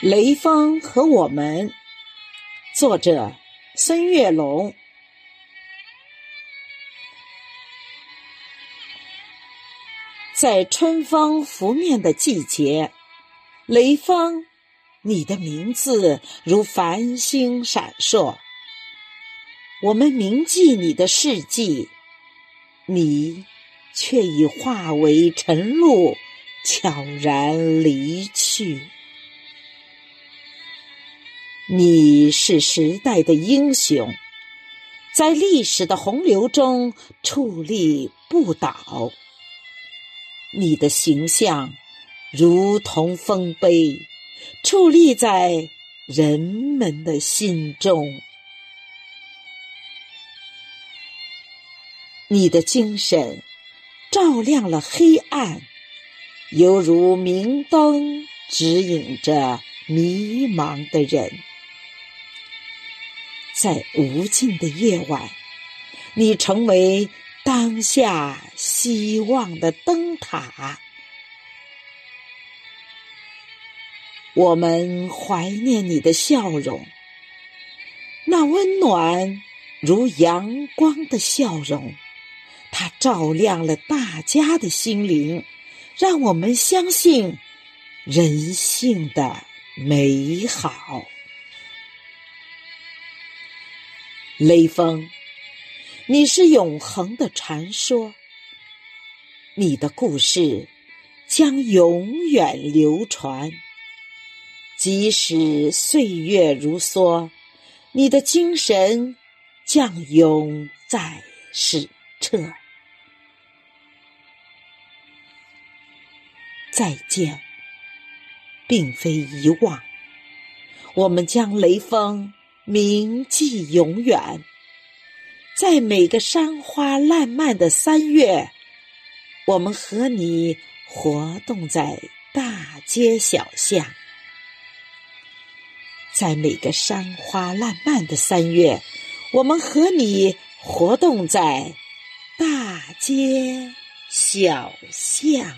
雷锋和我们，作者孙月龙。在春风拂面的季节，雷锋，你的名字如繁星闪烁。我们铭记你的事迹，你却已化为晨露，悄然离去。你是时代的英雄，在历史的洪流中矗立不倒。你的形象如同丰碑，矗立在人们的心中。你的精神照亮了黑暗，犹如明灯指引着迷茫的人。在无尽的夜晚，你成为当下希望的灯塔。我们怀念你的笑容，那温暖如阳光的笑容，它照亮了大家的心灵，让我们相信人性的美好。雷锋，你是永恒的传说，你的故事将永远流传。即使岁月如梭，你的精神将永在史册。再见，并非遗忘，我们将雷锋。铭记永远，在每个山花烂漫的三月，我们和你活动在大街小巷；在每个山花烂漫的三月，我们和你活动在大街小巷。